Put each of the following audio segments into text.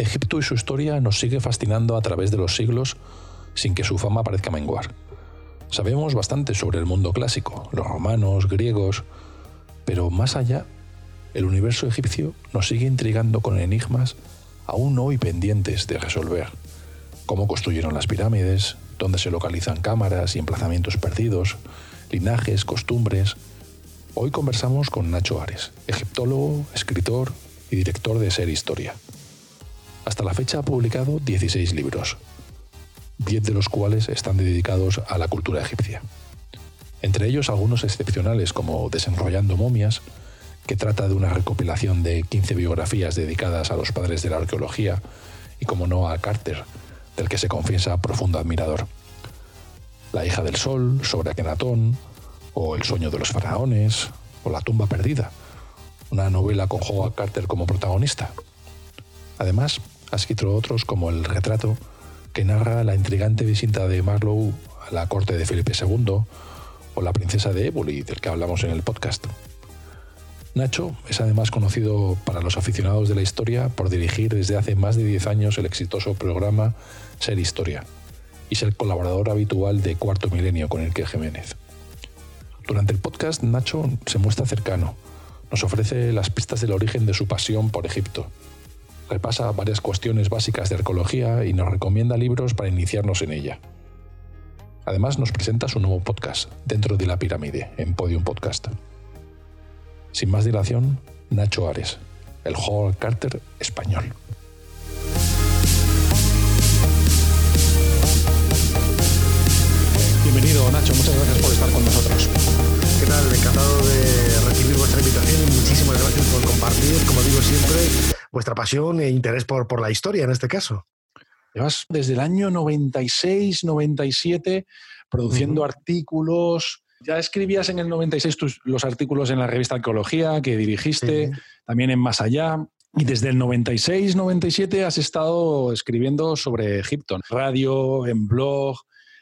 Egipto y su historia nos sigue fascinando a través de los siglos sin que su fama parezca menguar. Sabemos bastante sobre el mundo clásico, los romanos, griegos, pero más allá, el universo egipcio nos sigue intrigando con enigmas aún hoy pendientes de resolver. Cómo construyeron las pirámides, dónde se localizan cámaras y emplazamientos perdidos, linajes, costumbres. Hoy conversamos con Nacho Ares, egiptólogo, escritor y director de Ser Historia. Hasta la fecha ha publicado 16 libros, 10 de los cuales están dedicados a la cultura egipcia. Entre ellos algunos excepcionales como Desenrollando momias, que trata de una recopilación de 15 biografías dedicadas a los padres de la arqueología, y como no a Carter, del que se confiesa profundo admirador. La hija del sol, sobre Akenatón, o El sueño de los faraones, o La tumba perdida, una novela con Howard Carter como protagonista. Además, ha escrito otros como El retrato, que narra la intrigante visita de Marlowe a la corte de Felipe II, o La princesa de Éboli, del que hablamos en el podcast. Nacho es además conocido para los aficionados de la historia por dirigir desde hace más de 10 años el exitoso programa Ser Historia y ser colaborador habitual de Cuarto Milenio con Enrique Jiménez. Durante el podcast, Nacho se muestra cercano, nos ofrece las pistas del origen de su pasión por Egipto, repasa varias cuestiones básicas de arqueología y nos recomienda libros para iniciarnos en ella. Además nos presenta su nuevo podcast, Dentro de la Pirámide, en Podium Podcast. Sin más dilación, Nacho Ares, el Howard Carter español. Bienvenido Nacho, muchas gracias por estar con nosotros. ¿Qué tal? Encantado de recibir vuestra invitación y muchísimas gracias por compartir, como digo siempre, vuestra pasión e interés por, por la historia en este caso. Llevas desde el año 96, 97 produciendo artículos. Ya escribías en el 96 tus, los artículos en la revista Arqueología que dirigiste, también en Más Allá. Y desde el 96, 97 has estado escribiendo sobre Egipto, en radio, en blog,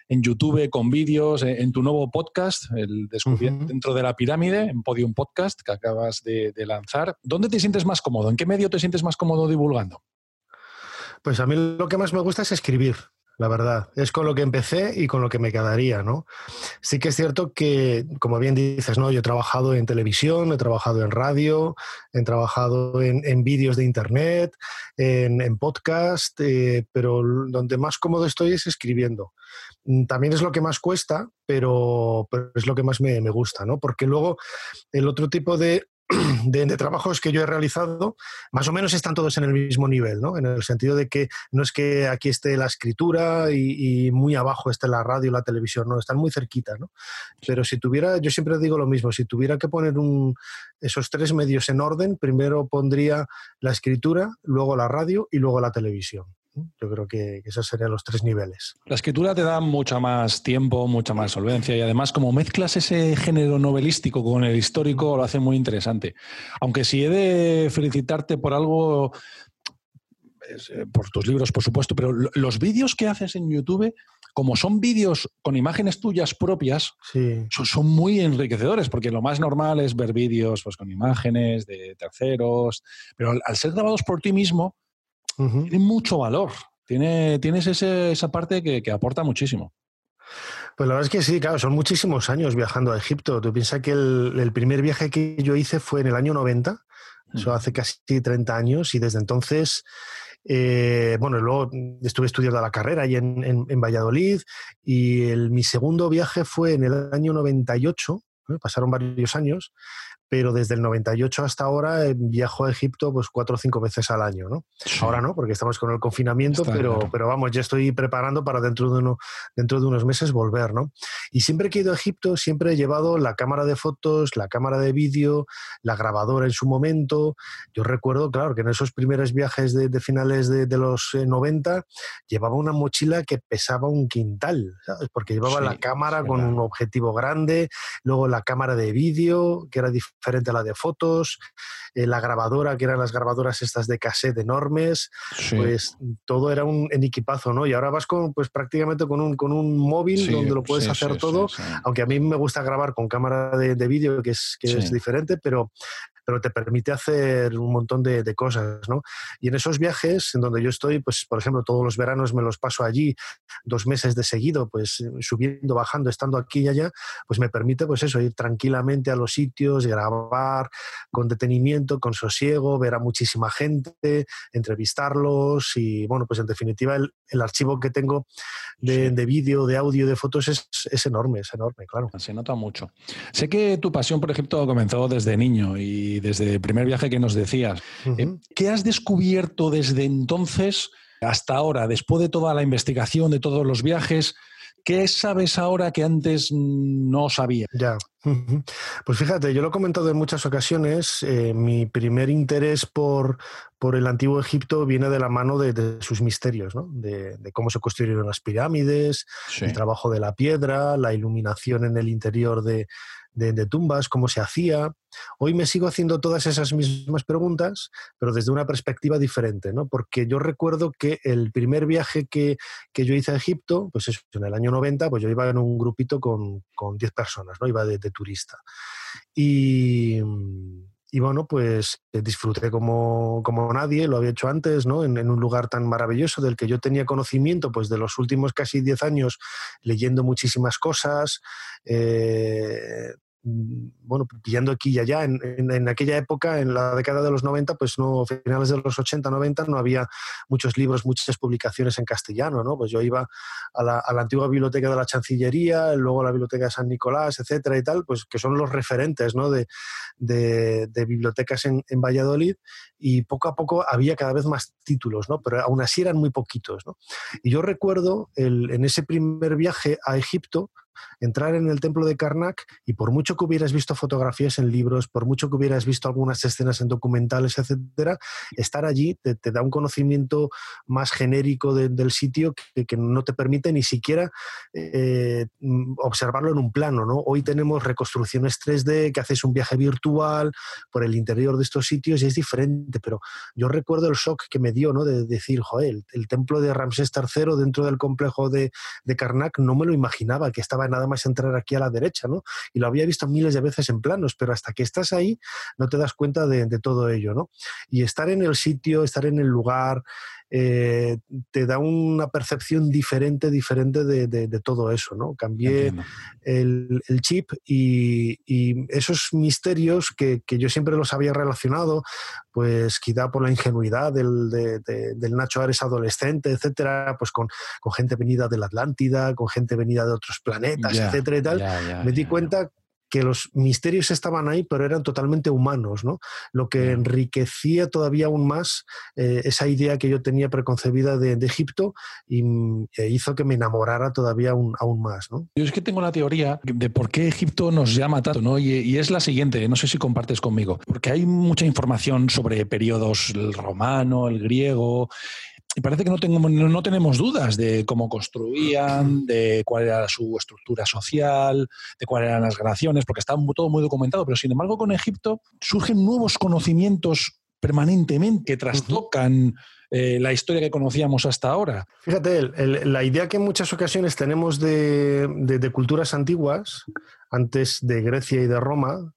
en YouTube con vídeos, en, tu nuevo podcast, el Descubriendo dentro de la pirámide, en Podium Podcast, que acabas de, de, lanzar. ¿Dónde te sientes más cómodo? ¿En qué medio te sientes más cómodo divulgando? Pues a mí lo que más me gusta es escribir la verdad. Es con lo que empecé y con lo que me quedaría, ¿no? Sí que es cierto que, como bien dices, ¿no? Yo he trabajado en televisión, he trabajado en radio, he trabajado en, vídeos de internet, en, podcast, eh, pero donde más cómodo estoy es escribiendo. Mm, también es lo que más cuesta, pero, es lo que más me, gusta, ¿no? Porque luego el otro tipo de, trabajos que yo he realizado, más o menos están todos en el mismo nivel, ¿no? En el sentido de que no es que aquí esté la escritura y, muy abajo esté la radio la televisión, no, están muy cerquita, ¿no? Pero si tuviera, yo siempre digo lo mismo, si tuviera que poner esos tres medios en orden, primero pondría la escritura, luego la radio y luego la televisión. Yo creo que, esos serían los tres niveles. La escritura te da mucho más tiempo, mucha más solvencia y además como mezclas ese género novelístico con el histórico lo hace muy interesante. Aunque si he de felicitarte por algo, eh, por tus libros por supuesto, pero los vídeos que haces en YouTube, como son vídeos con imágenes tuyas propias, son, muy enriquecedores, porque lo más normal es ver vídeos pues, con imágenes de terceros, pero al ser grabados por ti mismo, tiene mucho valor. Tiene, tienes esa parte que, aporta muchísimo. Pues la verdad es que sí, claro, son muchísimos años viajando a Egipto. Tú piensas que el, primer viaje que yo hice fue en el año 90, eso hace casi 30 años, y desde entonces, eh, bueno, luego estuve estudiando la carrera ahí en, Valladolid, y mi segundo viaje fue en el año 98, pasaron varios años, pero desde el 98 hasta ahora eh, viajo a Egipto pues cuatro o cinco veces al año, ¿no? Ahora no, porque estamos con el confinamiento, pero, pero vamos, ya estoy preparando para dentro de, uno, dentro de unos meses volver, ¿no? Y siempre que he ido a Egipto, siempre he llevado la cámara de fotos, la cámara de vídeo, la grabadora en su momento. Yo recuerdo, claro, que en esos primeros viajes de, finales de, los 90 eh, llevaba una mochila que pesaba un quintal, ¿sabes? Porque llevaba la cámara con un objetivo grande, luego la cámara de vídeo, que era diferente a la de fotos, eh, la grabadora, que eran las grabadoras estas de cassette enormes, pues todo era un en equipazo, ¿no? Y ahora vas con, pues prácticamente con un, con un móvil donde lo puedes hacer todo, aunque a mí me gusta grabar con cámara de, de vídeo, que, es, que es diferente, pero pero te permite hacer un montón de, cosas, ¿no? Y en esos viajes, en donde yo estoy, pues, por ejemplo, todos los veranos me los paso allí, dos meses de seguido, pues, subiendo, bajando, estando aquí y allá, pues me permite, pues eso, ir tranquilamente a los sitios, grabar con detenimiento, con sosiego, ver a muchísima gente, entrevistarlos y, bueno, pues en definitiva el, archivo que tengo de, vídeo, de audio, de fotos es, es enorme, es enorme, claro. Se nota mucho. Sé que tu pasión, por ejemplo, comenzó desde niño y desde el primer viaje que nos decías. Eh, ¿Qué has descubierto desde entonces hasta ahora, después de toda la investigación, de todos los viajes? ¿Qué sabes ahora que antes no sabía? Ya. Pues fíjate, yo lo he comentado en muchas ocasiones, eh, mi primer interés por, por, el antiguo Egipto viene de la mano de, sus misterios, ¿no? de, cómo se construyeron las pirámides, el trabajo de la piedra, la iluminación en el interior de, de, tumbas, cómo se hacía. Hoy me sigo haciendo todas esas mismas preguntas, pero desde una perspectiva diferente, ¿no? Porque yo recuerdo que el primer viaje que, yo hice a Egipto, pues eso, en el año 90, pues yo iba en un grupito con, 10 personas, ¿no? Iba de, turista. Y, bueno, pues eh, disfruté como, nadie, lo había hecho antes, ¿no? En, en, un lugar tan maravilloso del que yo tenía conocimiento, pues de los últimos casi 10 años, leyendo muchísimas cosas, eh, bueno, pillando aquí y allá, en, en, aquella época, en la década de los 90, pues no, finales de los 80, 90, no había muchos libros, muchas publicaciones en castellano, ¿no? Pues yo iba a la, a la antigua biblioteca de la Chancillería, luego a la biblioteca de San Nicolás, etcétera y tal, pues que son los referentes, ¿no? De, de, de bibliotecas en, en, Valladolid y poco a poco había cada vez más títulos, ¿no? Pero aún así eran muy poquitos, ¿no? Y yo recuerdo el, en ese primer viaje a Egipto, entrar en el templo de Karnak y por mucho que hubieras visto fotografías en libros, por mucho que hubieras visto algunas escenas en documentales, etcétera, estar allí te, da un conocimiento más genérico del sitio que, no te permite ni siquiera eh, observarlo en un plano. ¿no? Hoy tenemos reconstrucciones 3D, que haces un viaje virtual por el interior de estos sitios y es diferente, pero yo recuerdo el shock que me dio ¿no? de decir, joder, el, templo de Ramsés III dentro del complejo de, de Karnak no me lo imaginaba, que estaba nada más entrar aquí a la derecha, ¿no? Y lo había visto miles de veces en planos, pero hasta que estás ahí no te das cuenta de, todo ello, ¿no? Y estar en el sitio, estar en el lugar, eh, te da una percepción diferente, diferente de, todo eso, ¿no? Cambié el, chip y, esos misterios que, yo siempre los había relacionado, pues quizá por la ingenuidad del, del Nacho Ares adolescente, etcétera, pues con, gente venida de la Atlántida, con gente venida de otros planetas, etcétera y tal, me di cuenta que los misterios estaban ahí, pero eran totalmente humanos, ¿no? Lo que enriquecía todavía aún más eh, esa idea que yo tenía preconcebida de, Egipto y e hizo que me enamorara todavía aún, más, ¿no? Yo es que tengo la teoría de por qué Egipto nos llama tanto, ¿no? Y, y es la siguiente, no sé si compartes conmigo, porque hay mucha información sobre periodos el romano, el griego, y parece que no, tengo, no tenemos dudas de cómo construían, de cuál era su estructura social, de cuáles eran las relaciones, porque está todo muy documentado. Pero sin embargo, con Egipto surgen nuevos conocimientos permanentemente que trastocan eh, la historia que conocíamos hasta ahora. Fíjate, la idea que en muchas ocasiones tenemos de, de, culturas antiguas, antes de Grecia y de Roma,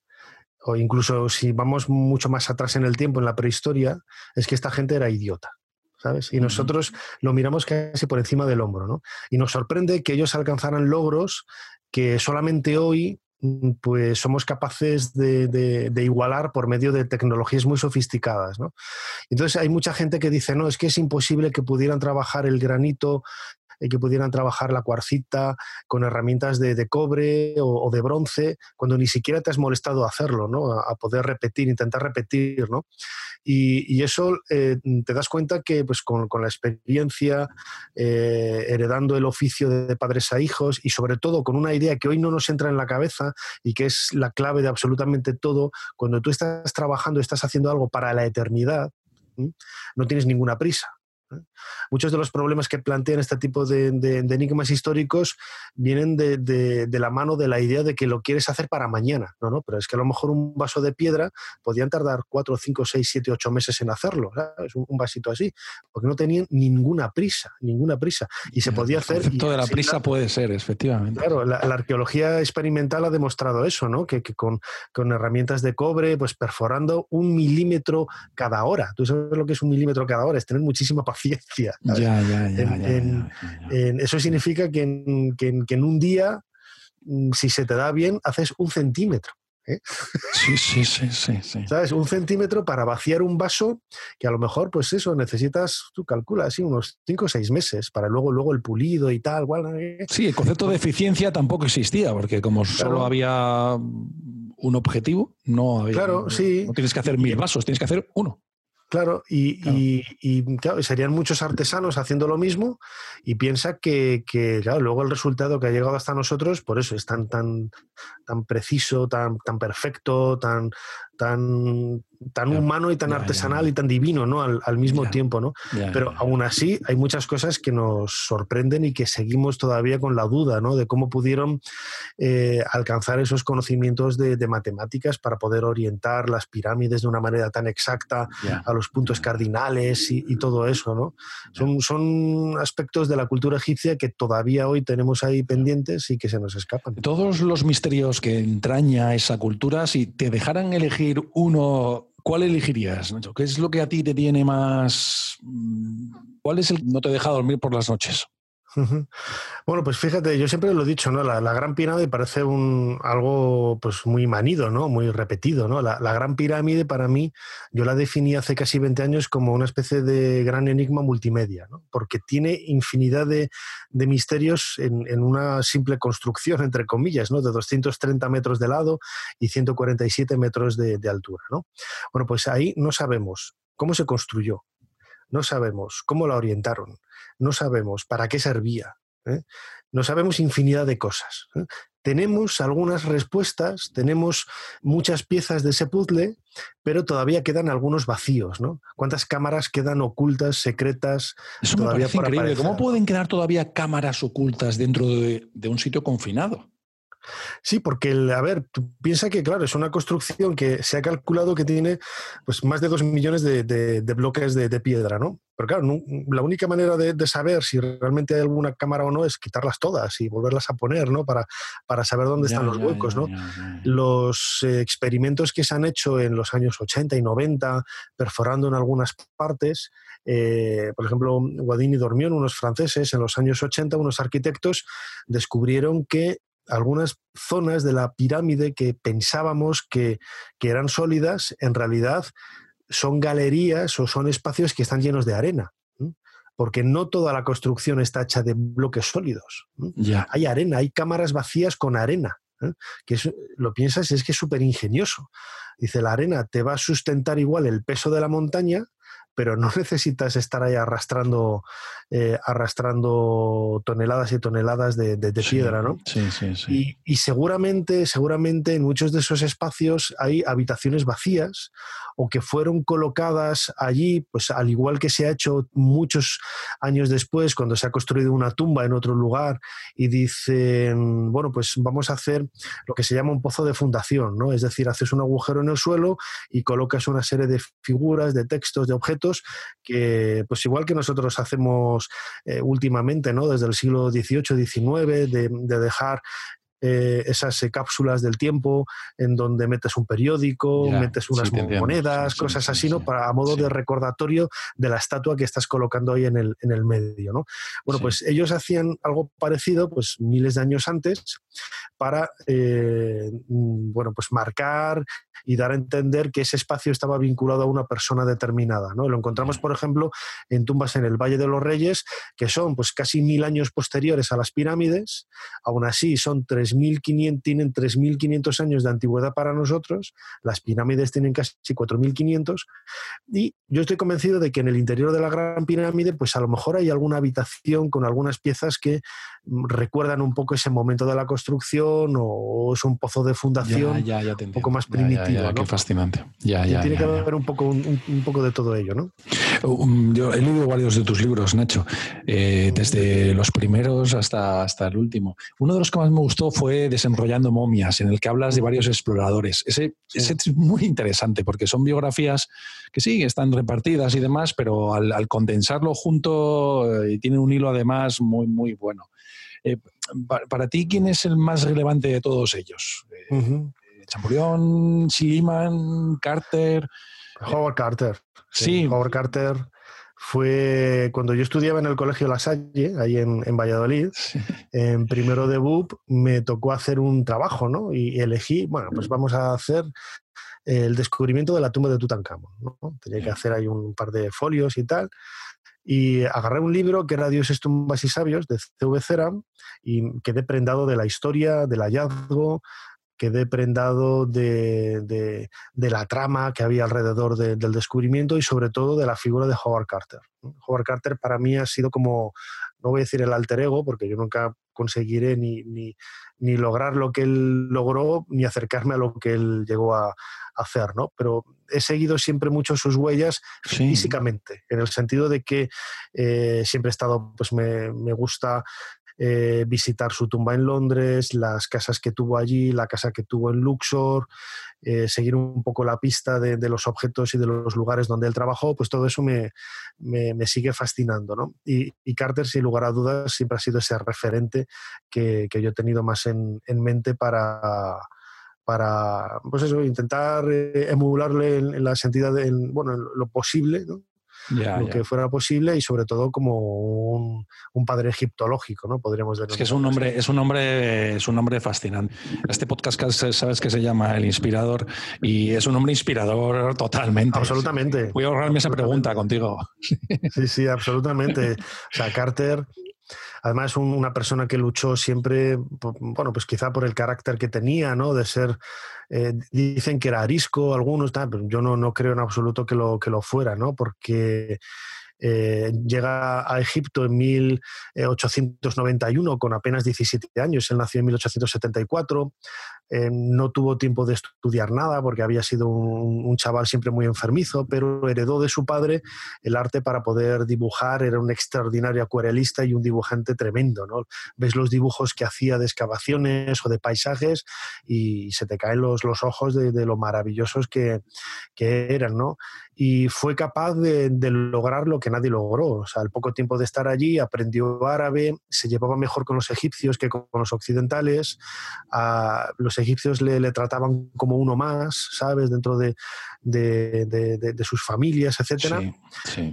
o incluso si vamos mucho más atrás en el tiempo, en la prehistoria, es que esta gente era idiota. ¿Sabes? Y nosotros lo miramos casi por encima del hombro, ¿no? Y nos sorprende que ellos alcanzaran logros que solamente hoy mm, pues somos capaces de, igualar por medio de tecnologías muy sofisticadas. ¿no? Entonces hay mucha gente que dice, no, es que es imposible que pudieran trabajar el granito eh, que pudieran trabajar la cuarcita con herramientas de, cobre o, de bronce, cuando ni siquiera te has molestado a hacerlo, ¿no? A, poder repetir, intentar repetir, ¿no? Y, eso eh, te das cuenta que pues, con, la experiencia, eh, heredando el oficio de padres a hijos y sobre todo con una idea que hoy no nos entra en la cabeza y que es la clave de absolutamente todo, cuando tú estás trabajando, estás haciendo algo para la eternidad, no tienes ninguna prisa. Muchos de los problemas que plantean este tipo de, enigmas históricos vienen de, la mano de la idea de que lo quieres hacer para mañana, ¿no? ¿no? Pero es que a lo mejor un vaso de piedra podían tardar 4, 5, 6, 7, 8 meses en hacerlo, es un, vasito así, porque no tenían ninguna prisa, ninguna prisa. Y se podía hacer... El concepto de la prisa puede ser, efectivamente. Claro, la, arqueología experimental ha demostrado eso, ¿no? Que, con, con, herramientas de cobre, pues perforando un milímetro cada hora. Tú sabes lo que es un milímetro cada hora, es tener muchísima paciencia ciencia. Ya, ya, ya, eso significa que en, un día, mm, si se te da bien, haces un centímetro. ¿eh? Sí, sí, sí, sí, ¿Sabes? Un centímetro para vaciar un vaso que a lo mejor, pues eso, necesitas, tú calculas, así, unos 5 o 6 meses para luego, luego el pulido y tal. ¿eh? Sí, el concepto de eficiencia tampoco existía, porque como solo había un objetivo, no había. Claro, sí. No tienes que hacer mil vasos, tienes que hacer uno. Claro, y, serían muchos artesanos haciendo lo mismo y piensa que, luego el resultado que ha llegado hasta nosotros, por eso es tan, tan, tan preciso, tan, tan perfecto, tan, tan, tan humano y tan artesanal y tan divino, ¿no? Al, mismo tiempo, ¿no? Pero aún así hay muchas cosas que nos sorprenden y que seguimos todavía con la duda, ¿no? De cómo pudieron eh, alcanzar esos conocimientos de, matemáticas para poder orientar las pirámides de una manera tan exacta a los puntos cardinales y, todo eso, ¿no? Son, son aspectos de la cultura egipcia que todavía hoy tenemos ahí pendientes y que se nos escapan. Todos los misterios que entraña esa cultura, si te dejaran elegir uno, ¿cuál elegirías? ¿Qué es lo que a ti te tiene más... Mm, ¿Cuál es el que no te deja dormir por las noches? Bueno, pues fíjate, yo siempre lo he dicho, ¿no? La, Gran Pirámide parece un, algo pues muy manido, ¿no? Muy repetido, ¿no? La, Gran Pirámide para mí, yo la definí hace casi 20 años como una especie de gran enigma multimedia, ¿no? Porque tiene infinidad de, misterios en, una simple construcción, entre comillas, ¿no? De 230 metros de lado y 147 metros de, de altura, ¿no? Bueno, pues ahí no sabemos cómo se construyó, no sabemos cómo la orientaron, no sabemos para qué servía, ¿eh? no sabemos infinidad de cosas. ¿eh? Tenemos algunas respuestas, tenemos muchas piezas de ese puzzle, pero todavía quedan algunos vacíos, ¿no? ¿Cuántas cámaras quedan ocultas, secretas? Eso todavía me increíble. ¿Cómo pueden quedar todavía cámaras ocultas dentro de un sitio confinado? Sí, porque, a ver, tú piensa que, claro, es una construcción que se ha calculado que tiene pues, más de dos millones de, bloques de, piedra, ¿no? Pero claro, la única manera de, saber si realmente hay alguna cámara o no es quitarlas todas y volverlas a poner, ¿no? Para, para saber dónde están los huecos, ¿no? los eh, experimentos que se han hecho en los años 80 y 90, perforando en algunas partes, eh, por ejemplo, Guadini Dormión, unos franceses, en los años 80, unos arquitectos descubrieron que algunas zonas de la pirámide que pensábamos que, eran sólidas, en realidad son galerías o son espacios que están llenos de arena. Porque no toda la construcción está hecha de bloques sólidos. Hay arena, hay cámaras vacías con arena. que lo piensas es que es súper ingenioso. Dice, la arena te va a sustentar igual el peso de la montaña, pero no necesitas estar ahí arrastrando, eh, arrastrando toneladas y toneladas de, piedra, ¿no? Sí, sí, sí. Y, y, seguramente, seguramente en muchos de esos espacios hay habitaciones vacías o que fueron colocadas allí, pues al igual que se ha hecho muchos años después, cuando se ha construido una tumba en otro lugar y dicen, bueno, pues vamos a hacer lo que se llama un pozo de fundación, ¿no? Es decir, haces un agujero en el suelo y colocas una serie de figuras, de textos, de objetos que, pues igual que nosotros hacemos eh, últimamente, ¿no? Desde el siglo XVIII, XIX, de, de dejar eh, esas eh, cápsulas del tiempo en donde metes un periódico, metes unas monedas, cosas así, ¿no? Para, a modo de recordatorio de la estatua que estás colocando ahí en el, en el medio, ¿no? Bueno, pues ellos hacían algo parecido, pues miles de años antes, para, mm, bueno, pues marcar y dar a entender que ese espacio estaba vinculado a una persona determinada, ¿no? Lo encontramos, por ejemplo, en tumbas en el Valle de los Reyes, que son pues casi mil años posteriores a las pirámides, aún así son 3.500, tienen 3.500 años de antigüedad para nosotros, las pirámides tienen casi 4.500, y yo estoy convencido de que en el interior de la Gran Pirámide, pues a lo mejor hay alguna habitación con algunas piezas que recuerdan un poco ese momento de la construcción o es un pozo de fundación un poco más primitivo. Qué fascinante. Ya, tiene que haber un poco, un, poco de todo ello, ¿no? Um, yo he leído varios de tus libros, Nacho, eh, desde los primeros hasta, hasta el último. Uno de los que más me gustó fue Desenrollando momias, en el que hablas de varios exploradores. Ese, ese es muy interesante porque son biografías que sí, están repartidas y demás, pero al, condensarlo junto eh, tienen un hilo además muy, muy bueno. Eh, para, ti, ¿quién es el más relevante de todos ellos? Champurión, Silliman, Carter. Howard Carter. Sí. Howard Carter fue cuando yo estudiaba en el Colegio La Salle, ahí en, Valladolid, en primero de BUP, me tocó hacer un trabajo, ¿no? Y elegí, bueno, pues vamos a hacer el descubrimiento de la tumba de Tutankamón, ¿no? Tenía que hacer ahí un par de folios y tal. Y agarré un libro que era Dioses, tumbas y sabios de C.V. Cera y quedé prendado de la historia, del hallazgo, quedé prendado de, la trama que había alrededor del descubrimiento y sobre todo de la figura de Howard Carter. Howard Carter para mí ha sido como, no voy a decir el alter ego, porque yo nunca conseguiré ni, ni, lograr lo que él logró, ni acercarme a lo que él llegó a, hacer, ¿no? Pero he seguido siempre mucho sus huellas físicamente, en el sentido de que eh, siempre he estado, pues me, me gusta eh, visitar su tumba en Londres, las casas que tuvo allí, la casa que tuvo en Luxor, eh, seguir un poco la pista de, los objetos y de los lugares donde él trabajó, pues todo eso me, sigue fascinando. ¿no? Y, Carter, sin lugar a dudas, siempre ha sido ese referente que, yo he tenido más en, mente para para pues eso, intentar eh, emularle en, la sentido de, bueno, en lo posible, ¿no? Lo que fuera posible y sobre todo como un, padre egiptológico, ¿no? Podríamos decir. Es que es un nombre, es un nombre, es un nombre fascinante. Este podcast sabes que se llama El Inspirador y es un nombre inspirador totalmente. Absolutamente. Voy a ahorrarme esa pregunta contigo. Sí, sí, absolutamente. O sea, Carter Además, una persona que luchó siempre, bueno, pues quizá por el carácter que tenía, ¿no? De ser, eh, dicen que era arisco algunos, pero yo no, no creo en absoluto que lo, que lo fuera, ¿no? Porque eh, llega a Egipto en 1891 con apenas 17 años, él nació en 1874, eh, no tuvo tiempo de estudiar nada porque había sido un, chaval siempre muy enfermizo, pero heredó de su padre el arte para poder dibujar, era un extraordinario acuarelista y un dibujante tremendo. ¿no? Ves los dibujos que hacía de excavaciones o de paisajes y se te caen los, los ojos de, lo maravillosos que, que eran. ¿no? y fue capaz de, lograr lo que nadie logró. O sea, al poco tiempo de estar allí aprendió árabe, se llevaba mejor con los egipcios que con los occidentales, a, los egipcios le, trataban como uno más, ¿sabes? Dentro de, sus familias, etc.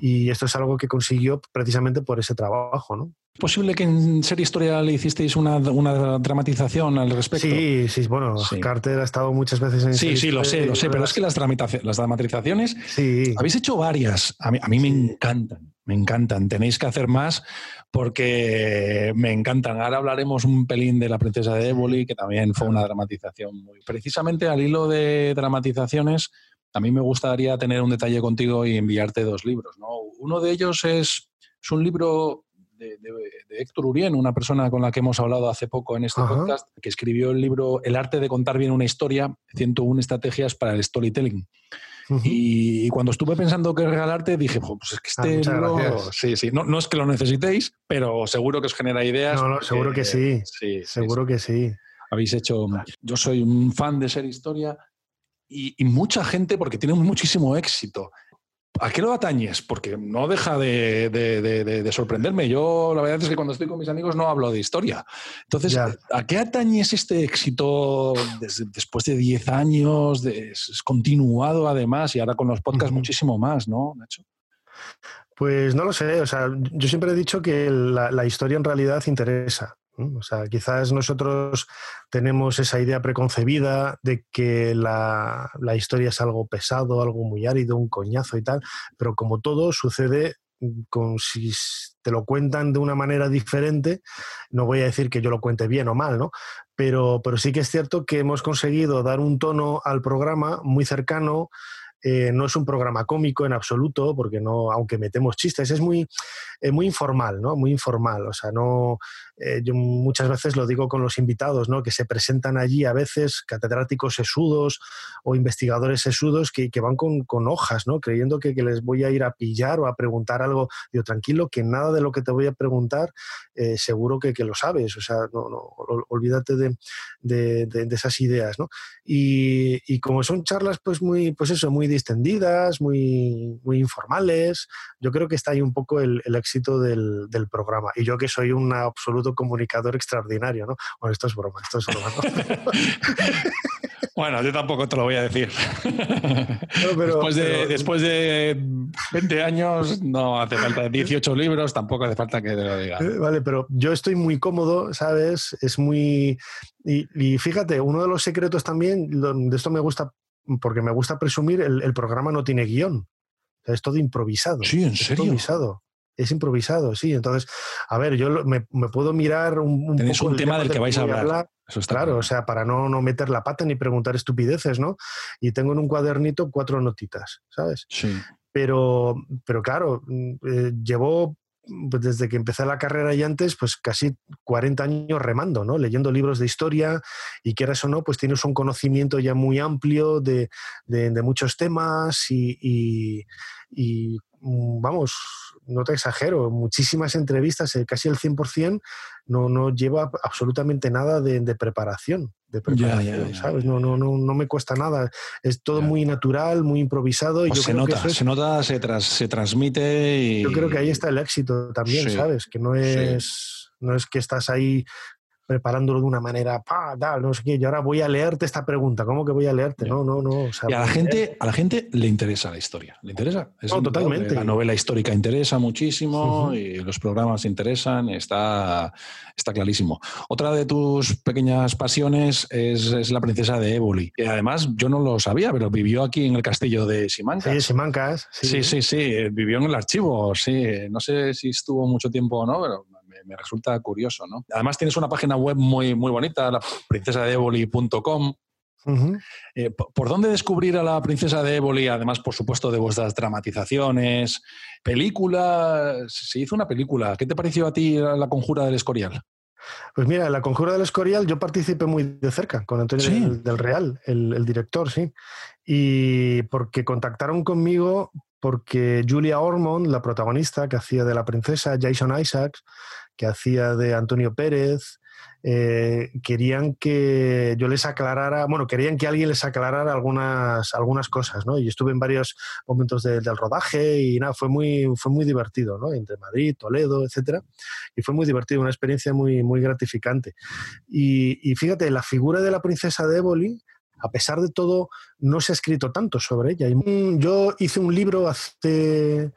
Y esto es algo que consiguió precisamente por ese trabajo, ¿no? ¿Es posible que en Serie Historia le hicisteis una, dramatización al respecto? Sí, sí, bueno, Carter ha estado muchas veces en Sí, sí, lo sé, lo sé, pero es que las, las dramatizaciones sí. habéis hecho varias. A mí, a mí me encantan, me encantan. Tenéis que hacer más porque me encantan. Ahora hablaremos un pelín de La Princesa de Éboli, que también fue una dramatización muy... Precisamente al hilo de dramatizaciones, a mí me gustaría tener un detalle contigo y enviarte dos libros. ¿no? Uno de ellos es, es un libro de, Héctor Urien, una persona con la que hemos hablado hace poco en este podcast, que escribió el libro El arte de contar bien una historia, 101 estrategias para el storytelling. y, cuando estuve pensando qué regalarte, dije, pues es que este ah, libro, sí, sí, no, no, es que lo necesitéis, pero seguro que os genera ideas. No, no, seguro que sí, sí seguro que sí. Habéis hecho, yo soy un fan de ser historia y, y mucha gente, porque tiene muchísimo éxito, ¿A qué lo atañes? Porque no deja de, sorprenderme. Yo la verdad es que cuando estoy con mis amigos no hablo de historia. Entonces, ¿a qué atañes este éxito después de 10 años? es continuado además y ahora con los podcasts muchísimo más, ¿no, Nacho? Pues no lo sé, o sea, yo siempre he dicho que la historia en realidad interesa. O sea, quizás nosotros tenemos esa idea preconcebida de que la, historia es algo pesado, algo muy árido, un coñazo y tal, pero como todo sucede con si te lo cuentan de una manera diferente, no voy a decir que yo lo cuente bien o mal, ¿no? Pero, pero sí que es cierto que hemos conseguido dar un tono al programa muy cercano, eh, no es un programa cómico en absoluto, porque no, aunque metemos chistes, es muy, eh, muy informal, ¿no? Muy informal. O sea, no, eh, yo muchas veces lo digo con los invitados, ¿no? Que se presentan allí a veces catedráticos sesudos o investigadores sesudos que, que van con, con, hojas, ¿no? Creyendo que, que, les voy a ir a pillar o a preguntar algo. Digo, tranquilo, que nada de lo que te voy a preguntar seguro que, que, lo sabes. O sea, no, no olvídate de, de, de, esas ideas, ¿no? Y, y, como son charlas, pues muy, pues eso, muy distendidas, muy, muy informales. Yo creo que está ahí un poco el, éxito del, programa. Y yo que soy un absoluto comunicador extraordinario, ¿no? Bueno, esto es broma, esto es broma. Bueno, yo tampoco te lo voy a decir. después, de, después de 20 años no hace falta 18 libros, tampoco hace falta que te lo diga. Eh, vale, pero yo estoy muy cómodo, ¿sabes? Es muy... Y, y fíjate, uno de los secretos también, de esto me gusta porque me gusta presumir, el, programa no tiene guion. es todo improvisado. Sí, en serio. Es improvisado. Es improvisado, sí. Entonces, a ver, yo me, puedo mirar un, un un tema del que vais a hablar. Eso está claro, o sea, para no, no meter la pata ni preguntar estupideces, ¿no? Y tengo en un cuadernito cuatro notitas, ¿sabes? Sí. Pero, pero claro, mm, eh, llevo pues desde que empecé la carrera y antes, pues casi 40 años remando, ¿no? Leyendo libros de historia y quieras o no, pues tienes un conocimiento ya muy amplio de, muchos temas y, mm, vamos, no te exagero, muchísimas entrevistas, eh, casi el 100%, no, no lleva absolutamente nada de, preparación. De preparación, ¿sabes? No, no, no, no me cuesta nada. Es todo muy natural, muy improvisado. Y pues se, nota, se nota, se se transmite. Y... Yo creo que ahí está el éxito también, ¿sabes? Que no es, no es que estás ahí preparándolo de una manera, pa, tal, no sé qué, y ahora voy a leerte esta pregunta, ¿cómo que voy a leerte? No, no, no. y a la, gente, a la gente le interesa la historia, le interesa. totalmente. La novela histórica interesa muchísimo y los programas interesan, está, está clarísimo. Otra de tus pequeñas pasiones es, la princesa de Éboli. Y además, yo no lo sabía, pero vivió aquí en el castillo de Simancas. Sí, Simancas. Sí. sí, sí, sí, vivió en el archivo, sí. No sé si estuvo mucho tiempo o no, pero me resulta curioso, ¿no? Además tienes una página web muy, muy bonita, la princesa de eh, ¿Por dónde descubrir a la princesa de Éboli? Además, por supuesto, de vuestras dramatizaciones, película. Se hizo una película. ¿Qué te pareció a ti la conjura del Escorial? Pues mira, la conjura del Escorial yo participé muy de cerca con Antonio del, Real, el, el, director, sí. Y porque contactaron conmigo porque Julia Ormond, la protagonista que hacía de la princesa, Jason Isaacs, que hacía de Antonio Pérez, eh, querían que yo les aclarara, bueno, querían que alguien les aclarara algunas, algunas cosas, ¿no? Y estuve en varios momentos del rodaje y nada, fue muy, fue muy divertido, ¿no? Entre Madrid, Toledo, etcétera. Y fue muy divertido, una experiencia muy, muy gratificante. Y, y fíjate, la figura de la princesa de Éboli, a pesar de todo, no se ha escrito tanto sobre ella. Yo hice un libro hace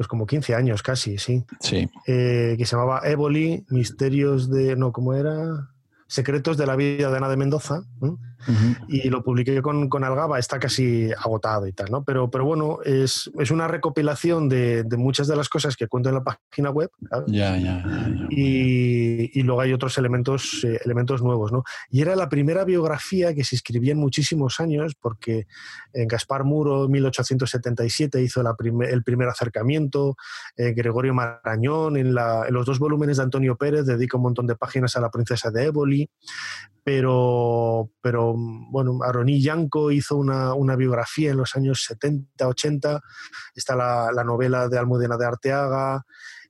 pues como 15 años casi, sí. Sí. Eh, que se llamaba Éboli, Misterios de. No, ¿cómo era? Secretos de la vida de Ana de Mendoza, y lo publiqué con, con, Algaba, está casi agotado y tal, ¿no? Pero, pero bueno, es, es una recopilación de, de, muchas de las cosas que cuento en la página web. Ya, ya, y, y, luego hay otros elementos, eh, elementos nuevos, ¿no? Y era la primera biografía que se escribía en muchísimos años, porque en Gaspar Muro, en 1877, hizo la el primer acercamiento, eh, Gregorio Marañón, en, la, en los dos volúmenes de Antonio Pérez, dedica un montón de páginas a la princesa de Éboli, pero, pero bueno, Aroní Yanco hizo una, una, biografía en los años 70, 80, está la, la novela de Almudena de Arteaga,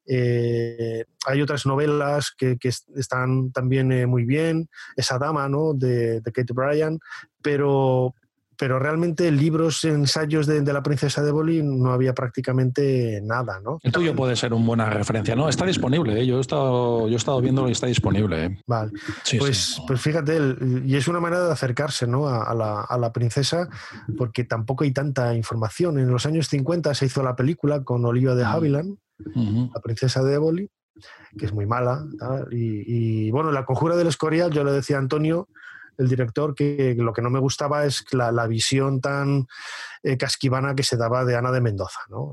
eh, hay otras novelas que, que están también eh, muy bien, esa dama ¿no? de, de Kate Bryan, pero, pero realmente libros, ensayos de, la princesa de Boli no había prácticamente nada, ¿no? El tuyo puede ser una buena referencia, ¿no? Está disponible, ¿eh? yo, he estado, yo he estado viéndolo y está disponible. ¿eh? Vale, pues, pues fíjate, y es una manera de acercarse ¿no? a, la, princesa, porque tampoco hay tanta información. En los años 50 se hizo la película con Olivia de Havilland, la princesa de Éboli, que es muy mala. Y, bueno, la conjura del Escorial, yo le decía a Antonio, el director, que lo que no me gustaba es la, visión tan eh, casquivana que se daba de Ana de Mendoza. ¿no?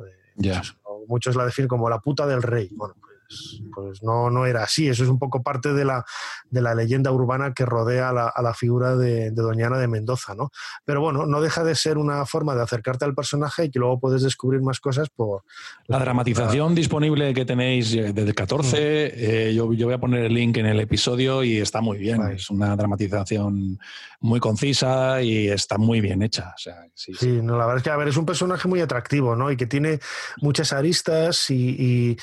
Muchos la definen como la puta del rey. Bueno, pues, pues, no, no era así. Eso es un poco parte de la, de la leyenda urbana que rodea a la, figura de, de, Doña Ana de Mendoza, ¿no? Pero bueno, no deja de ser una forma de acercarte al personaje y que luego puedes descubrir más cosas por... La dramatización disponible que tenéis eh, desde el 14, eh, yo, yo, voy a poner el link en el episodio y está muy bien. Es una dramatización muy concisa y está muy bien hecha. sí, No, la verdad es que, a ver, es un personaje muy atractivo, ¿no? Y que tiene muchas aristas y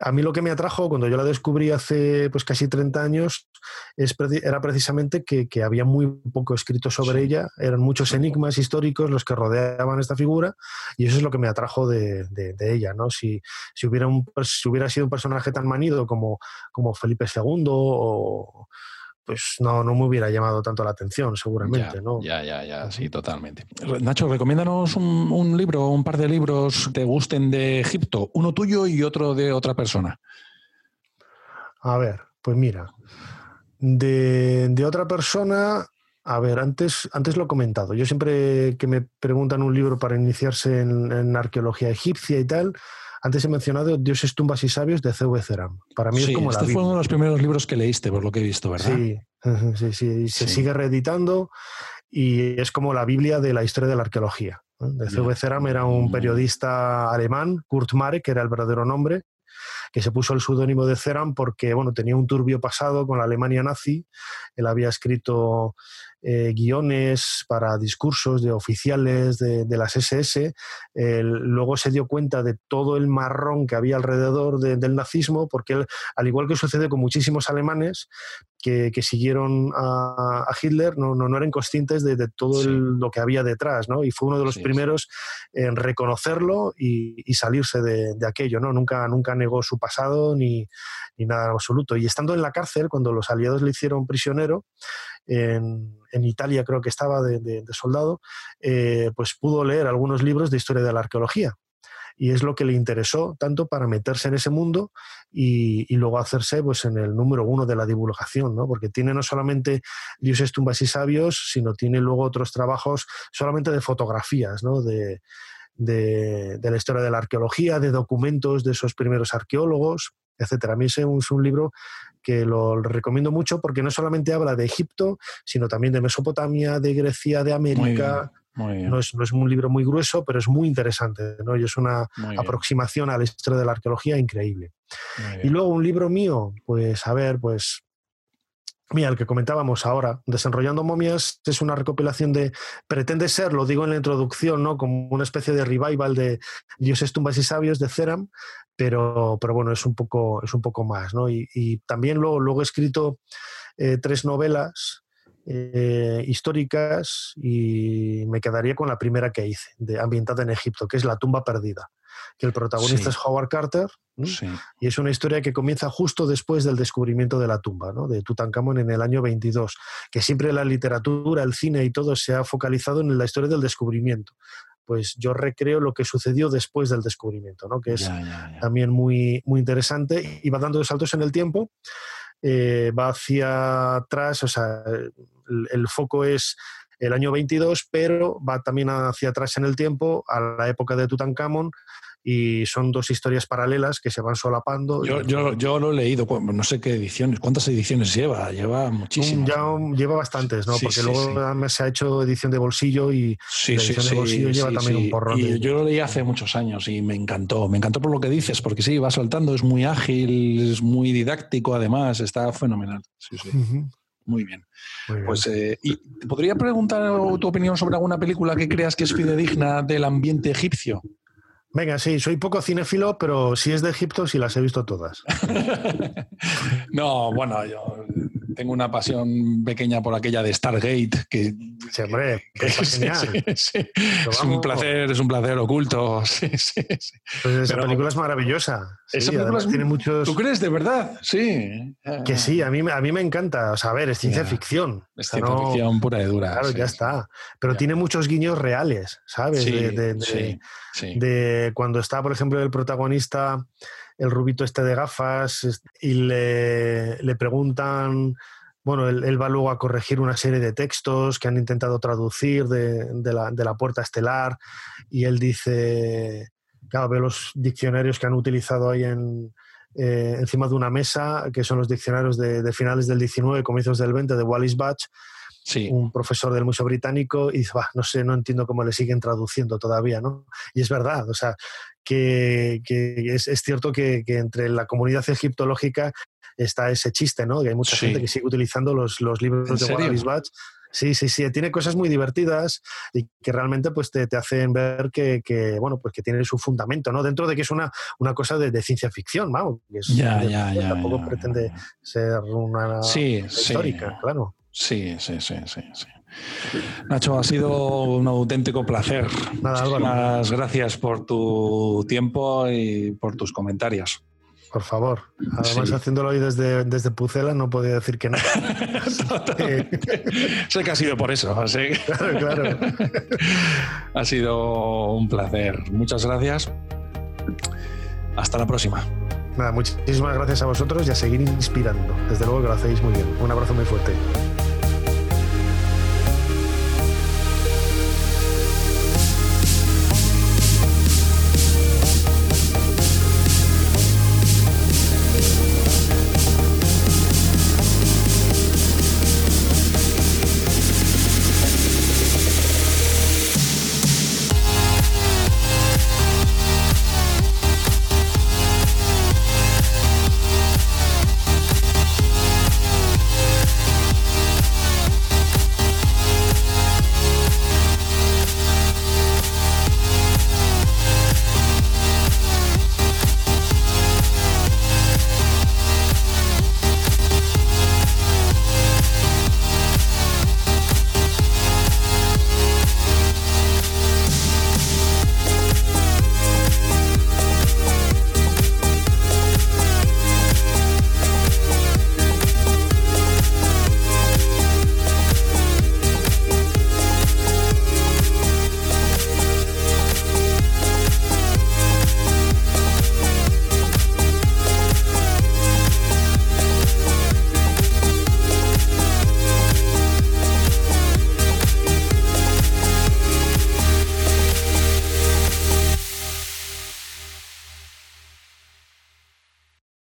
a mí lo que me atrajo cuando yo la descubrí hace pues casi 30 años es, era precisamente que, había muy poco escrito sobre ella, eran muchos enigmas históricos los que rodeaban esta figura y eso es lo que me atrajo de, ella. ¿no? Si, si, hubiera un, si hubiera sido un personaje tan manido como, como Felipe II o, pues no, no me hubiera llamado tanto la atención, seguramente, ya, ¿no? Ya, ya, ya, sí, totalmente. Nacho, recomiéndanos un, un libro, un par de libros que te gusten de Egipto, uno tuyo y otro de otra persona. A ver, pues mira, de, de otra persona, a ver, antes, antes lo he comentado. Yo siempre que me preguntan un libro para iniciarse en, en arqueología egipcia y tal, antes he mencionado Dioses, tumbas y sabios de C.V. Ceram. Para mí es como este fue uno de los primeros libros que leíste, por lo que he visto, ¿verdad? Sí, sí, sí. Se sigue reeditando y es como la Biblia de la historia de la arqueología. De C.V. Ceram era un periodista alemán, Kurt Marek, que era el verdadero nombre, que se puso el seudónimo de Ceram porque bueno, tenía un turbio pasado con la Alemania nazi. Él había escrito eh, guiones para discursos de oficiales de, las SS. luego se dio cuenta de todo el marrón que había alrededor del nazismo, porque él, al igual que sucede con muchísimos alemanes que, siguieron a, Hitler, no, no, eran conscientes de, todo lo que había detrás, ¿no? Y fue uno de los primeros en reconocerlo y, salirse de, aquello, ¿no? Nunca, nunca negó su pasado ni, ni nada absoluto. Y estando en la cárcel, cuando los aliados le hicieron prisionero, en, Italia creo que estaba de, soldado, eh, pues pudo leer algunos libros de historia de la arqueología. Y es lo que le interesó tanto para meterse en ese mundo y, luego hacerse pues, en el número uno de la divulgación, ¿no? porque tiene no solamente dioses, tumbas y sabios, sino tiene luego otros trabajos solamente de fotografías, ¿no? de, de, la historia de la arqueología, de documentos de esos primeros arqueólogos, etcétera. A mí ese es un libro que lo recomiendo mucho porque no solamente habla de Egipto, sino también de Mesopotamia, de Grecia, de América. No, es, un libro muy grueso, pero es muy interesante, ¿no? Y es una aproximación a la historia de la arqueología increíble. Y luego un libro mío, pues a ver, pues Mira, el que comentábamos ahora, Desenrollando momias, es una recopilación de, pretende ser, lo digo en la introducción, ¿no? como una especie de revival de Dioses, tumbas y sabios de Ceram, pero, pero bueno, es un poco, es un poco más. ¿no? Y, también luego, luego he escrito eh, tres novelas eh, históricas y me quedaría con la primera que hice, de, ambientada en Egipto, que es La tumba perdida, que el protagonista es Howard Carter y es una historia que comienza justo después del descubrimiento de la tumba ¿no? de Tutankamón en el año 22, que siempre la literatura, el cine y todo se ha focalizado en la historia del descubrimiento. Pues yo recreo lo que sucedió después del descubrimiento, ¿no? que es también muy, muy interesante y va dando saltos en el tiempo, eh, va hacia atrás, o sea, el, foco es el año 22, pero va también hacia atrás en el tiempo, a la época de Tutankamón, y son dos historias paralelas que se van solapando. Yo, yo, yo, lo he leído, no sé qué ediciones, ¿cuántas ediciones lleva? Lleva muchísimas. Ya lleva bastantes, ¿no? Porque luego se ha hecho edición de bolsillo y la edición de bolsillo lleva también un porrón. Y yo lo leí hace muchos años y me encantó, me encantó por lo que dices, porque sí, va soltando, es muy ágil, es muy didáctico además, está fenomenal. Sí, sí. Muy bien. Pues, eh, ¿y podría preguntar tu opinión sobre alguna película que creas que es fidedigna del ambiente egipcio? Venga, sí, soy poco cinéfilo, pero si es de Egipto, sí las he visto todas. no, bueno, yo tengo una pasión pequeña por aquella de Stargate, que Sí, hombre, es genial. Es un placer, es un placer oculto. Pues esa película es maravillosa. esa película tiene muchos. ¿Tú crees de verdad? Sí. Que sí, a mí, a mí me encanta. O sea, a ver, es ciencia ficción. Es ciencia ficción pura y dura. Claro, ya está. Pero tiene muchos guiños reales, ¿sabes? de, de cuando está, por ejemplo, el protagonista el rubito este de gafas y le, le preguntan, bueno, él, va luego a corregir una serie de textos que han intentado traducir de, de, la, de la, puerta estelar y él dice, claro, ve los diccionarios que han utilizado ahí en, eh, encima de una mesa, que son los diccionarios de, de, finales del 19, comienzos del 20 de Wallis Batch, sí. un profesor del Museo Británico, y dice, no sé, no entiendo cómo le siguen traduciendo todavía, ¿no? Y es verdad, o sea, que, es, cierto que, entre la comunidad egiptológica está ese chiste, ¿no? Que hay mucha gente que sigue utilizando los, libros de Wallace. Sí, sí, sí, tiene cosas muy divertidas y que realmente pues te, hacen ver que, bueno, pues que tiene su fundamento, ¿no? Dentro de que es una, una cosa de, ciencia ficción, vamos. ya, ya, ya, tampoco pretende ser una histórica, claro. Sí, sí, sí, sí, sí. Nacho, ha sido un auténtico placer. Muchas gracias por tu tiempo y por tus comentarios. Por favor. Además, haciéndolo hoy desde, desde Pucela, no podía decir que no. sé que ha sido por eso. Claro, claro. ha sido un placer. Muchas gracias. Hasta la próxima. Nada, muchísimas gracias a vosotros y a seguir inspirando. Desde luego que lo hacéis muy bien. Un abrazo muy fuerte.